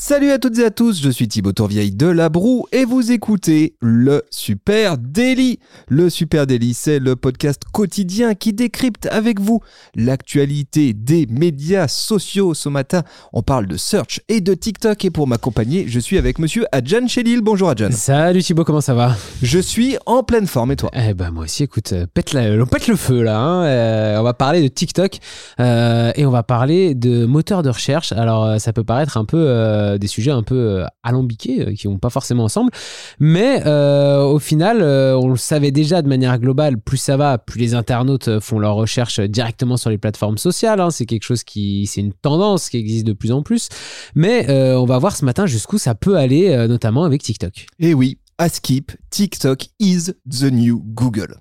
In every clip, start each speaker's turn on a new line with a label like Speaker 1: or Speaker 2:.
Speaker 1: Salut à toutes et à tous, je suis Thibaut Tourvieille de La Broue et vous écoutez le Super Daily. Le Super Daily, c'est le podcast quotidien qui décrypte avec vous l'actualité des médias sociaux. Ce matin, on parle de search et de TikTok et pour m'accompagner, je suis avec monsieur Adjan Chelil. Bonjour Adjan.
Speaker 2: Salut Thibaut, comment ça va?
Speaker 1: Je suis en pleine forme et toi?
Speaker 2: Eh ben moi aussi, écoute, euh, pète la- on pète le feu là. hein. Euh, on va parler de TikTok euh, et on va parler de moteurs de recherche. Alors ça peut paraître un peu euh, des sujets un peu euh, alambiqués euh, qui vont pas forcément ensemble, mais euh, au final, euh, on le savait déjà de manière globale. Plus ça va, plus les internautes euh, font leurs recherches directement sur les plateformes sociales. hein. C'est quelque chose qui, c'est une tendance qui existe de plus en plus. Mais euh, on va voir ce matin jusqu'où ça peut aller, euh, notamment avec TikTok.
Speaker 1: Eh oui, à skip, TikTok is the new Google.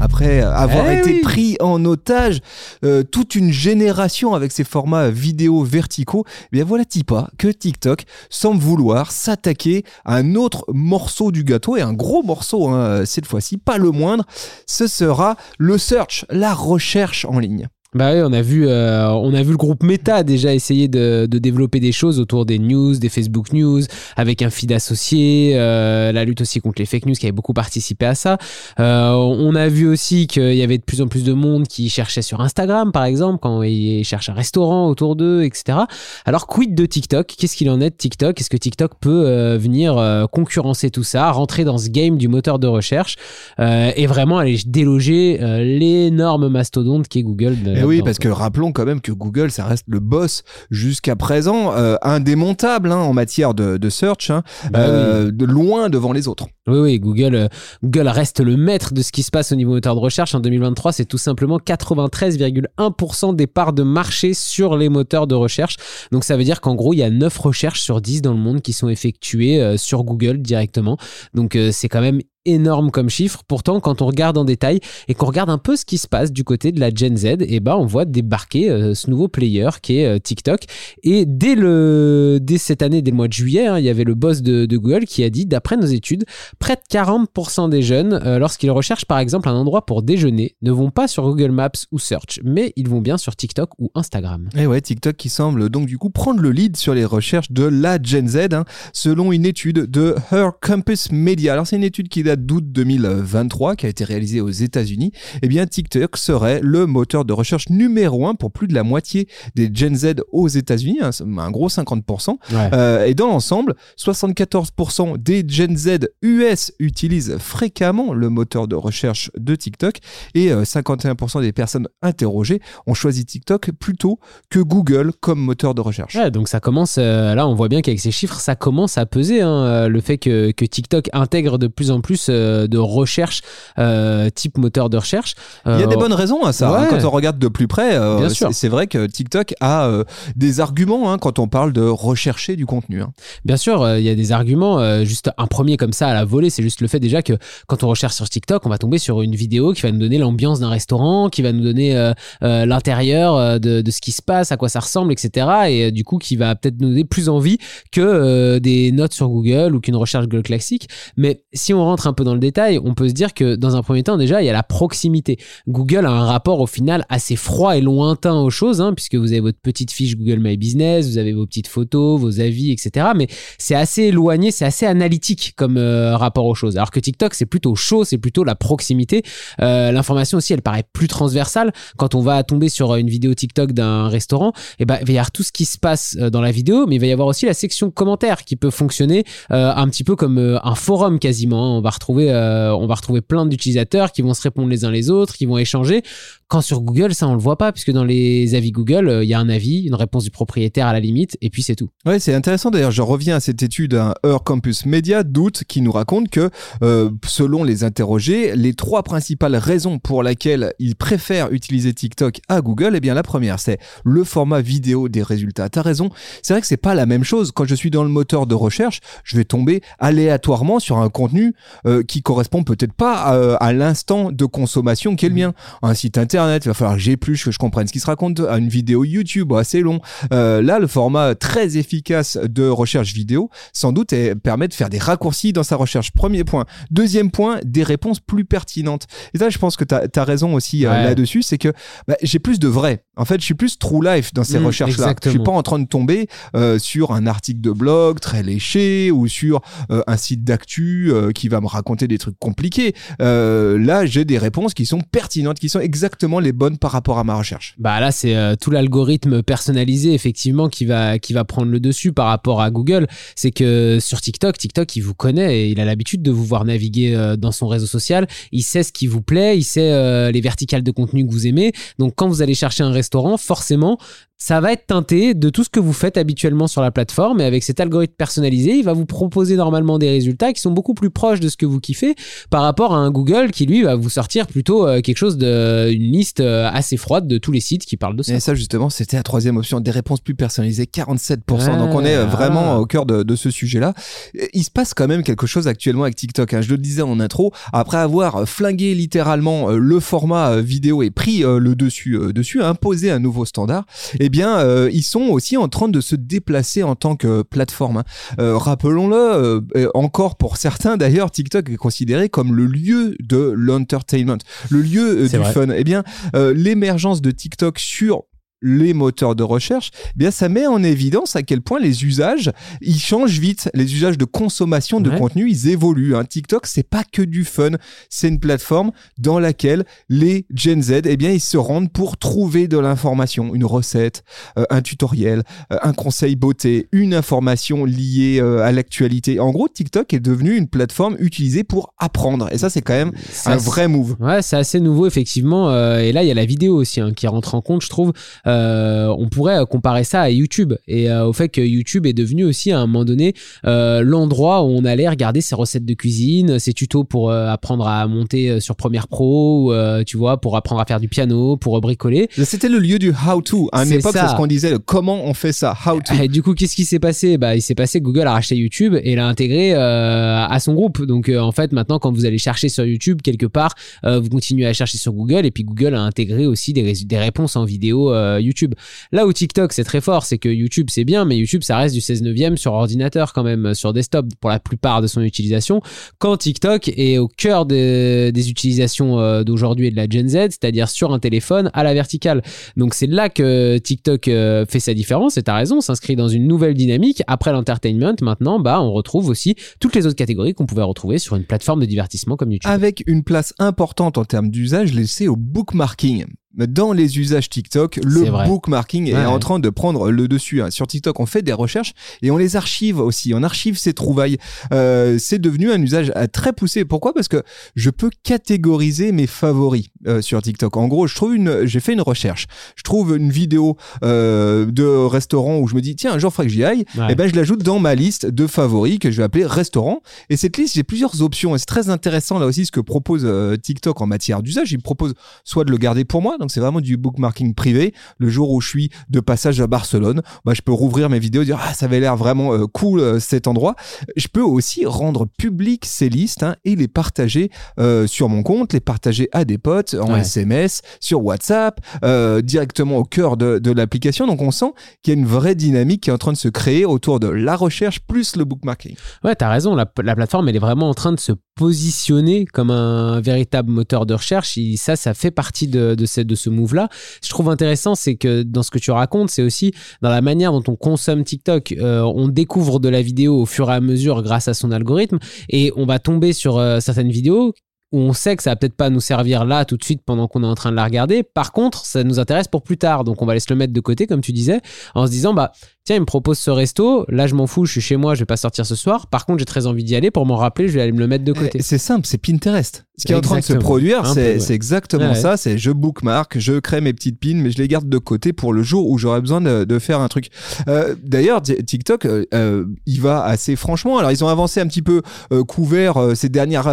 Speaker 1: Après avoir
Speaker 2: Eh
Speaker 1: été
Speaker 2: oui.
Speaker 1: pris en otage euh, toute une génération avec ses formats vidéo verticaux, eh bien voilà Tipa que TikTok semble vouloir s'attaquer à un autre morceau du gâteau et un gros morceau hein, cette fois-ci, pas le moindre, ce sera le search, la recherche en ligne.
Speaker 2: Bah oui, on a vu, euh, on a vu le groupe Meta déjà essayer de, de développer des choses autour des news, des Facebook News, avec un feed associé, euh, la lutte aussi contre les fake news qui avait beaucoup participé à ça. Euh, on a vu aussi qu'il y avait de plus en plus de monde qui cherchait sur Instagram, par exemple, quand ils cherchent un restaurant autour d'eux, etc. Alors quid de TikTok? Qu'est-ce qu'il en est de TikTok? Est-ce que TikTok peut euh, venir euh, concurrencer tout ça, rentrer dans ce game du moteur de recherche euh, et vraiment aller déloger l'énorme mastodonte qui est Google
Speaker 1: Eh oui, parce que rappelons quand même que Google, ça reste le boss jusqu'à présent, euh, indémontable hein, en matière de, de search, hein,
Speaker 2: Bah
Speaker 1: euh, de loin devant les autres.
Speaker 2: Oui, oui, Google, euh, Google reste le maître de ce qui se passe au niveau moteur de recherche. En 2023, c'est tout simplement 93,1% des parts de marché sur les moteurs de recherche. Donc ça veut dire qu'en gros, il y a 9 recherches sur 10 dans le monde qui sont effectuées euh, sur Google directement. Donc euh, c'est quand même énorme comme chiffre. Pourtant, quand on regarde en détail et qu'on regarde un peu ce qui se passe du côté de la Gen Z, et ben on voit débarquer ce nouveau player qui est TikTok. Et dès le dès cette année, dès le mois de juillet, hein, il y avait le boss de, de Google qui a dit, d'après nos études, près de 40% des jeunes, euh, lorsqu'ils recherchent par exemple un endroit pour déjeuner, ne vont pas sur Google Maps ou Search, mais ils vont bien sur TikTok ou Instagram.
Speaker 1: Et ouais, TikTok qui semble donc du coup prendre le lead sur les recherches de la Gen Z, hein, selon une étude de Her Campus Media. Alors c'est une étude qui date d'août 2023, qui a été réalisée aux États-Unis. Eh bien, TikTok serait le moteur de recherche numéro un pour plus de la moitié des Gen Z aux États-Unis, hein, un gros 50%.
Speaker 2: Ouais.
Speaker 1: Euh, et dans l'ensemble, 74% des Gen Z US utilisent fréquemment le moteur de recherche de TikTok et euh, 51% des personnes interrogées ont choisi TikTok plutôt que Google comme moteur de recherche.
Speaker 2: Ouais, donc ça commence, euh, là on voit bien qu'avec ces chiffres, ça commence à peser, hein, euh, le fait que, que TikTok intègre de plus en plus euh, de recherche euh, type moteur de recherche.
Speaker 1: Il y a
Speaker 2: Euh,
Speaker 1: des bonnes raisons à ça. hein. Quand on regarde de plus près, euh, c'est vrai que TikTok a euh, des arguments hein, quand on parle de rechercher du contenu.
Speaker 2: Bien sûr, euh, il y a des arguments. euh, juste un premier comme ça à la volée, c'est juste le fait déjà que quand on recherche sur TikTok, on va tomber sur une vidéo qui va nous donner l'ambiance d'un restaurant, qui va nous donner euh, euh, l'intérieur euh, de, ce qui se passe, à quoi ça ressemble, etc. Et du coup, qui va peut-être nous donner plus envie que des notes sur Google ou qu'une recherche Google classique. Mais si on rentre un peu dans le détail, on peut se dire que dans un premier temps, déjà, il y a la proximité. Google a un rapport au final assez froid et lointain aux choses, hein, puisque vous avez votre petite fiche Google My Business, vous avez vos petites photos, vos avis, etc. Mais c'est assez éloigné, c'est assez analytique comme rapport aux choses. Alors que TikTok, c'est plutôt chaud, c'est plutôt la proximité. Euh, L'information aussi, elle paraît plus transversale. Quand on va tomber sur une vidéo TikTok d'un restaurant, eh ben, il va y avoir tout ce qui se passe euh, dans la vidéo, mais il va y avoir aussi la section commentaires qui peut fonctionner euh, un petit peu comme un forum quasiment. hein. On va retrouver, on va retrouver plein d'utilisateurs qui vont se répondre les uns les autres, qui vont échanger. Quand sur Google, ça on le voit pas, puisque dans les avis Google, il y a un avis, une réponse du propriétaire à la limite, et puis c'est tout.
Speaker 1: Ouais, c'est intéressant d'ailleurs. Je reviens à cette étude à Heure Campus Media d'août qui nous raconte que, euh, selon les interrogés, les trois principales raisons pour lesquelles ils préfèrent utiliser TikTok à Google, eh bien la première, c'est le format vidéo des résultats. T'as raison. C'est vrai que c'est pas la même chose. Quand je suis dans le moteur de recherche, je vais tomber aléatoirement sur un contenu euh, qui correspond peut-être pas euh, à l'instant de consommation qui est le mien. Un site internet Internet, il va falloir que j'épluche, que je comprenne ce qui se raconte à une vidéo YouTube assez long. Euh, là, le format très efficace de recherche vidéo, sans doute, est- permet de faire des raccourcis dans sa recherche. Premier point. Deuxième point, des réponses plus pertinentes. Et là, je pense que tu as, raison aussi euh, là-dessus, c'est que bah, j'ai plus de vrai. En fait, je suis plus true life dans ces
Speaker 2: Mm,
Speaker 1: recherches-là. Je suis pas en train de tomber euh, sur un article de blog très léché ou sur euh, un site d'actu qui va me raconter des trucs compliqués. Là, j'ai des réponses qui sont pertinentes, qui sont exactement les bonnes par rapport à ma recherche.
Speaker 2: Bah là, c'est tout l'algorithme personnalisé effectivement qui va qui va prendre le dessus par rapport à Google. C'est que sur TikTok, TikTok, il vous connaît et il a l'habitude de vous voir naviguer euh, dans son réseau social. Il sait ce qui vous plaît, il sait euh, les verticales de contenu que vous aimez. Donc quand vous allez chercher un restaurant, forcément, ça va être teinté de tout ce que vous faites habituellement sur la plateforme et avec cet algorithme personnalisé, il va vous proposer normalement des résultats qui sont beaucoup plus proches de ce que vous kiffez par rapport à un Google qui lui va vous sortir plutôt euh, quelque chose de une liste euh, assez froide de tous les sites qui parlent de ça.
Speaker 1: Et ça, justement, c'était la troisième option, des réponses plus personnalisées, 47%.
Speaker 2: Ouais,
Speaker 1: Donc, on est euh,
Speaker 2: ah.
Speaker 1: vraiment au cœur de, de ce sujet-là. Et Il se passe quand même quelque chose actuellement avec TikTok. hein. Je le disais en intro, après avoir flingué littéralement le format vidéo et pris le dessus, dessus, imposé un nouveau standard, eh bien, euh, ils sont aussi en train de se déplacer en tant que plateforme. hein. Euh, Rappelons-le, euh, encore pour certains d'ailleurs, TikTok est considéré comme le lieu de l'entertainment, le lieu du
Speaker 2: vrai.
Speaker 1: fun. Eh bien, l'émergence de TikTok sur les moteurs de recherche, eh bien ça met en évidence à quel point les usages ils changent vite, les usages de consommation de
Speaker 2: Ouais.
Speaker 1: contenu ils évoluent. hein. TikTok c'est pas que du fun, c'est une plateforme dans laquelle les Gen Z eh bien ils se rendent pour trouver de l'information, une recette, euh, un tutoriel, euh, un conseil beauté, une information liée euh, à l'actualité. En gros TikTok est devenu une plateforme utilisée pour apprendre et ça c'est quand même un
Speaker 2: assez-
Speaker 1: vrai move.
Speaker 2: Ouais, c'est assez nouveau effectivement. et là, il y a la vidéo aussi hein, qui rentre en compte, je trouve. Euh, on pourrait comparer ça à YouTube et euh, au fait que YouTube est devenu aussi à un moment donné euh, l'endroit où on allait regarder ses recettes de cuisine, ses tutos pour apprendre à monter sur Premiere Pro, ou, tu vois, pour apprendre à faire du piano, pour bricoler.
Speaker 1: C'était le lieu du how to. À une époque, c'est ce qu'on disait, le comment on fait ça, how to.
Speaker 2: Et du coup, qu'est-ce qui s'est passé? Bah, Il s'est passé que Google a racheté YouTube et l'a intégré euh, à son groupe. Donc, euh, en fait, maintenant, quand vous allez chercher sur YouTube, quelque part, euh, vous continuez à chercher sur Google et puis Google a intégré aussi des réponses en vidéo euh, YouTube. Là où TikTok, c'est très fort, c'est que YouTube, c'est bien, mais YouTube, ça reste du 16 neuvième sur ordinateur quand même, sur desktop pour la plupart de son utilisation. Quand TikTok est au cœur des, utilisations euh, d'aujourd'hui et de la Gen Z, c'est-à-dire sur un téléphone à la verticale. Donc c'est là que TikTok euh, fait sa différence, et t'as raison, s'inscrit dans une nouvelle dynamique. Après l'entertainment, maintenant, bah, on retrouve aussi toutes les autres catégories qu'on pouvait retrouver sur une plateforme de divertissement comme YouTube.
Speaker 1: Avec une place importante en termes d'usage laissée au bookmarking. Dans les usages TikTok, le bookmarking est
Speaker 2: Ouais.
Speaker 1: en train de prendre le dessus. hein. Sur TikTok, on fait des recherches et on les archive aussi. On archive ces trouvailles. Euh, c'est devenu un usage euh, très poussé. Pourquoi? Parce que je peux catégoriser mes favoris euh, sur TikTok. En gros, je trouve une, j'ai fait une recherche. Je trouve une vidéo euh, de restaurant où je me dis tiens un jour il faudrait que j'y aille.
Speaker 2: Ouais.
Speaker 1: Et ben je l'ajoute dans ma liste de favoris que je vais appeler restaurant. Et cette liste, j'ai plusieurs options. Et c'est très intéressant là aussi ce que propose euh, TikTok en matière d'usage. Il me propose soit de le garder pour moi, donc c'est vraiment du bookmarking privé. Le jour où je suis de passage à Barcelone, bah, je peux rouvrir mes vidéos, dire ah ça avait l'air vraiment euh, cool cet endroit. Je peux aussi rendre public ces listes hein, et les partager euh, sur mon compte, les partager à des potes en
Speaker 2: Ouais.
Speaker 1: SMS, sur WhatsApp, euh, directement au cœur de, de l'application. Donc on sent qu'il y a une vraie dynamique qui est en train de se créer autour de la recherche plus le bookmarking.
Speaker 2: Ouais, t'as raison. La, la plateforme, elle est vraiment en train de se positionner comme un véritable moteur de recherche. Et ça, ça fait partie de, de, ce, de ce move-là. Je trouve intéressant, c'est que dans ce que tu racontes, c'est aussi dans la manière dont on consomme TikTok. Euh, on découvre de la vidéo au fur et à mesure grâce à son algorithme et on va tomber sur euh, certaines vidéos où on sait que ça va peut-être pas nous servir là tout de suite pendant qu'on est en train de la regarder. Par contre, ça nous intéresse pour plus tard. Donc on va laisser le mettre de côté, comme tu disais, en se disant, bah, tiens, il me propose ce resto. Là, je m'en fous, je suis chez moi, je vais pas sortir ce soir. Par contre, j'ai très envie d'y aller. Pour m'en rappeler, je vais aller me le mettre de côté.
Speaker 1: Eh, C'est simple, c'est Pinterest. Ce qui est en train de se produire, c'est
Speaker 2: ouais.
Speaker 1: exactement
Speaker 2: Ouais.
Speaker 1: ça. C'est je bookmark, je crée mes petites pins, mais je les garde de côté pour le jour où j'aurai besoin de, de faire un truc. Euh, D'ailleurs, TikTok, euh, euh, il va assez franchement. Alors, ils ont avancé un petit peu euh, couvert ces dernières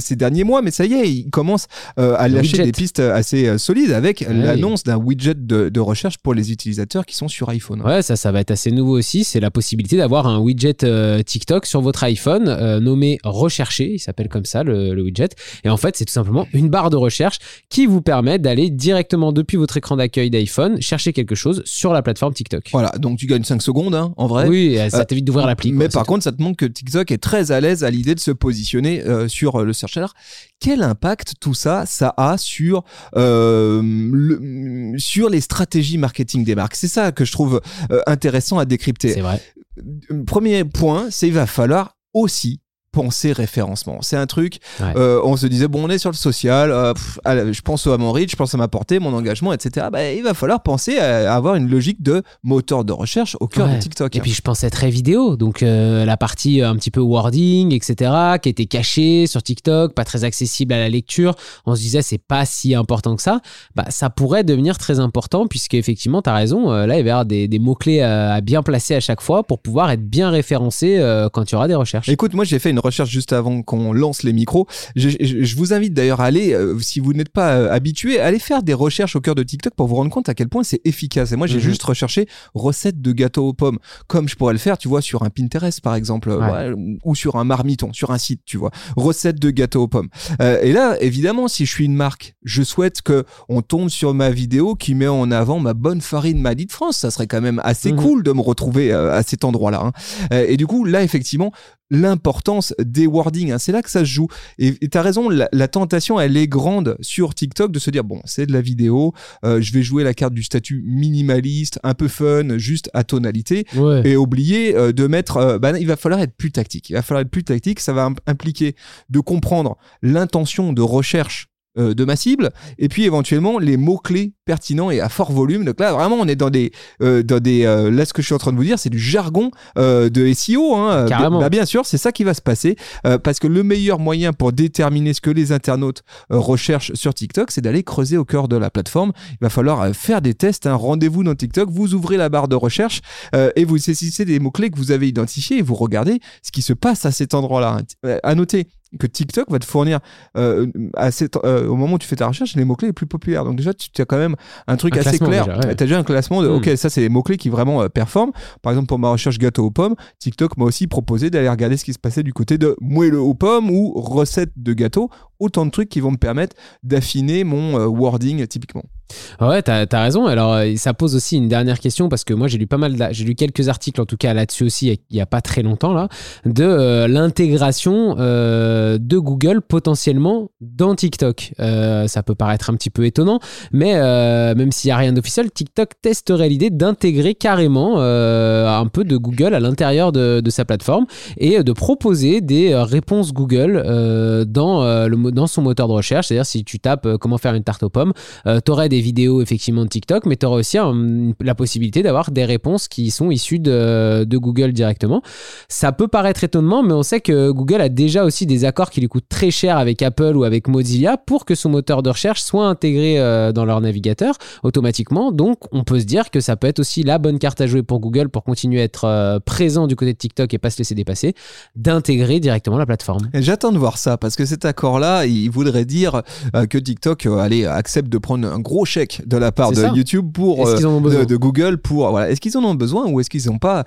Speaker 1: ces derniers mois, mais ça y est, ils commencent à
Speaker 2: Le
Speaker 1: lâcher
Speaker 2: widget.
Speaker 1: des pistes assez solides avec
Speaker 2: Ouais.
Speaker 1: l'annonce d'un widget de, de recherche pour les utilisateurs qui sont sur iPhone.
Speaker 2: Ouais, ça, ça va être assez assez nouveau aussi, c'est la possibilité d'avoir un widget euh, TikTok sur votre iPhone euh, nommé Rechercher. Il s'appelle comme ça le, le widget. Et en fait, c'est tout simplement une barre de recherche qui vous permet d'aller directement depuis votre écran d'accueil d'iPhone chercher quelque chose sur la plateforme TikTok.
Speaker 1: Voilà, donc tu gagnes 5 secondes hein, en vrai.
Speaker 2: Oui, ça
Speaker 1: Euh,
Speaker 2: t'évite d'ouvrir l'appli.
Speaker 1: Mais
Speaker 2: quoi,
Speaker 1: par
Speaker 2: c'est
Speaker 1: contre, ça te montre que TikTok est très à l'aise à l'idée de se positionner sur le search. Quel impact tout ça, ça a sur euh, le- sur les stratégies marketing des marques? C'est ça que je trouve euh, intéressant à décrypter.
Speaker 2: C'est vrai.
Speaker 1: Premier point, c'est il va falloir aussi penser référencement. C'est un truc,
Speaker 2: Ouais.
Speaker 1: euh, on se disait, bon, on est sur le social, euh, pff, je pense à mon reach, je pense à ma portée, mon engagement, etc. Bah, il va falloir penser à avoir une logique de moteur de recherche au cœur
Speaker 2: Ouais.
Speaker 1: de TikTok.
Speaker 2: Et puis je pensais très vidéo, donc euh, la partie un petit peu wording, etc., qui était cachée sur TikTok, pas très accessible à la lecture. On se disait c'est pas si important que ça. Bah ça pourrait devenir très important puisque effectivement t'as raison. euh, là il va y avoir des, des mots clés à, bien placer à chaque fois pour pouvoir être bien référencé quand il y aura des recherches.
Speaker 1: Écoute, moi j'ai fait une recherche juste avant qu'on lance les micros. Je, je- je vous invite d'ailleurs à aller, euh, si vous n'êtes pas euh, habitué, à aller faire des recherches au cœur de TikTok pour vous rendre compte à quel point c'est efficace. Et moi j'ai
Speaker 2: Mhm.
Speaker 1: juste recherché recettes de gâteaux aux pommes, comme je pourrais le faire, tu vois, sur un Pinterest par exemple,
Speaker 2: Ouais.
Speaker 1: ouais, ou sur un marmiton, sur un site, tu vois, recettes de gâteaux aux pommes. Euh, et là, évidemment, si je suis une marque, je souhaite que on tombe sur ma vidéo qui met en avant ma bonne farine Mali de France. Ça serait quand même assez
Speaker 2: Mhm.
Speaker 1: cool de me retrouver euh, à cet endroit-là. hein. Euh, et du coup, là, effectivement, l'importance des wordings, hein, c'est là que ça se joue. Et tu as raison, la, la tentation, elle est grande sur TikTok de se dire, bon, c'est de la vidéo, euh, je vais jouer la carte du statut minimaliste, un peu fun, juste à tonalité,
Speaker 2: Ouais.
Speaker 1: et oublier euh, de mettre, euh, bah, il va falloir être plus tactique. Il va falloir être plus tactique, ça va im- impliquer de comprendre l'intention de recherche euh, de ma cible et puis éventuellement les mots clés pertinents et à fort volume donc là vraiment on est dans des euh, dans des euh, là ce que je suis en train de vous dire c'est du jargon de SEO hein.
Speaker 2: Carrément.
Speaker 1: Bah, bien sûr c'est ça qui va se passer parce que le meilleur moyen pour déterminer ce que les internautes recherchent sur TikTok c'est d'aller creuser au cœur de la plateforme il va falloir faire des tests hein. rendez-vous dans TikTok vous ouvrez la barre de recherche et vous saisissez des mots clés que vous avez identifiés et vous regardez ce qui se passe à cet endroit-là à noter que TikTok va te fournir euh, euh, au moment où tu fais ta recherche les mots-clés les plus populaires. Donc déjà, tu as quand même un truc
Speaker 2: Un
Speaker 1: assez clair.
Speaker 2: ouais.
Speaker 1: Tu as déjà un classement de,
Speaker 2: Hmm.
Speaker 1: ok, ça c'est les mots-clés qui vraiment euh, performent. Par exemple, pour ma recherche gâteau aux pommes, TikTok m'a aussi proposé d'aller regarder ce qui se passait du côté de moelleux aux pommes ou recettes de gâteaux. Autant de trucs qui vont me permettre d'affiner mon euh, wording typiquement.
Speaker 2: Ouais, t'as as raison. Alors, euh, ça pose aussi une dernière question parce que moi, j'ai lu pas mal, j'ai lu quelques articles en tout cas là-dessus aussi il y a- pas très longtemps là, de euh, l'intégration de Google potentiellement dans TikTok. Ça peut paraître un petit peu étonnant, mais même s'il y a rien d'officiel, TikTok testerait l'idée d'intégrer carrément un peu de Google à l'intérieur de, sa plateforme et de proposer des réponses Google dans, le, dans son moteur de recherche. C'est-à-dire si tu tapes euh, comment faire une tarte aux pommes, tu aurais des vidéos effectivement de TikTok, mais tu aurais aussi la possibilité d'avoir des réponses qui sont issues de, de Google directement. Ça peut paraître étonnant, mais on sait que Google a déjà aussi des accords qui lui coûtent très cher avec Apple ou avec Mozilla pour que son moteur de recherche soit intégré euh, dans leur navigateur automatiquement. Donc on peut se dire que ça peut être aussi la bonne carte à jouer pour Google pour continuer à être euh, présent du côté de TikTok et pas se laisser dépasser, d'intégrer directement la plateforme.
Speaker 1: J'attends de voir ça parce que cet accord-là, il voudrait dire euh, que TikTok euh, allez, accepte de prendre un gros chèque de la part de
Speaker 2: ça.
Speaker 1: YouTube pour euh, de, de Google pour voilà. Est-ce qu'ils en ont besoin ou est-ce qu'ils n'ont pas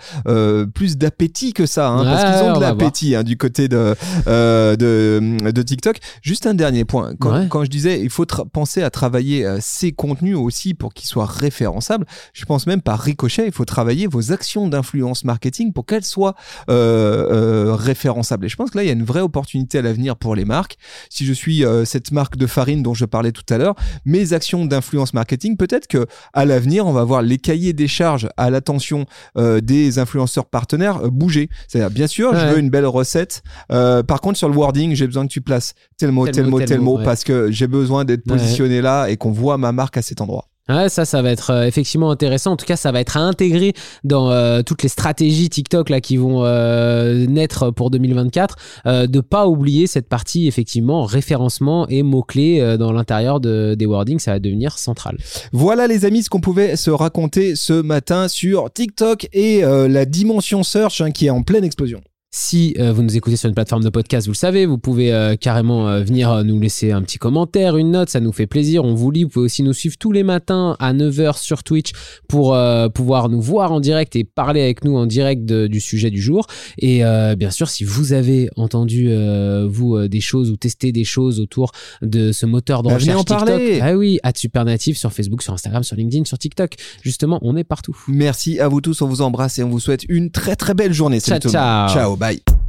Speaker 1: plus d'appétit que ça hein, Parce
Speaker 2: Ouais,
Speaker 1: qu'ils ont
Speaker 2: on
Speaker 1: de l'appétit hein, du côté de, de de TikTok. Juste un dernier point. Quand,
Speaker 2: Ouais.
Speaker 1: quand je disais il faut penser à travailler ces contenus aussi pour qu'ils soient référençables, je pense même par ricochet, il faut travailler vos actions d'influence marketing pour qu'elles soient euh, euh, référençables. Et je pense que là, il y a une vraie opportunité à l'avenir pour les marques. Si je suis euh, cette marque de farine dont je parlais tout à l'heure, mes actions d'influence marketing, peut-être que à l'avenir, on va voir les cahiers des charges à l'attention euh, des influenceurs partenaires euh, bouger. C'est-à-dire, bien sûr, je veux une belle recette. Par contre, sur le wording, j'ai besoin que tu places tel mot, tel, mot, tel, mot,
Speaker 2: ouais.
Speaker 1: parce que j'ai besoin d'être
Speaker 2: Ouais.
Speaker 1: positionné là et qu'on voit ma marque à cet endroit.
Speaker 2: Ouais, ça, ça va être euh, effectivement intéressant. En tout cas, ça va être à intégrer dans euh, toutes les stratégies TikTok là qui vont euh, naître pour 2024. Euh, de pas oublier cette partie effectivement référencement et mots clés dans l'intérieur de, des wordings, ça va devenir central.
Speaker 1: Voilà les amis ce qu'on pouvait se raconter ce matin sur TikTok et la dimension search hein, qui est en pleine explosion.
Speaker 2: Si euh, vous nous écoutez sur une plateforme de podcast, vous le savez, vous pouvez euh, carrément euh, venir euh, nous laisser un petit commentaire, une note, ça nous fait plaisir, on vous lit. Vous pouvez aussi nous suivre tous les matins à 9h sur Twitch pour euh, pouvoir nous voir en direct et parler avec nous en direct de- du sujet du jour. Et euh, bien sûr, si vous avez entendu, euh, vous, euh, des choses ou testé des choses autour de ce moteur de
Speaker 1: Bah,
Speaker 2: recherche
Speaker 1: en
Speaker 2: TikTok,
Speaker 1: parler.
Speaker 2: ah oui, at Supernative sur Facebook, sur Instagram, sur LinkedIn, sur TikTok. Justement, on est partout.
Speaker 1: Merci à vous tous, on vous embrasse et on vous souhaite une très très belle journée. Salut
Speaker 2: Ciao, ciao.
Speaker 1: Ciao, bye.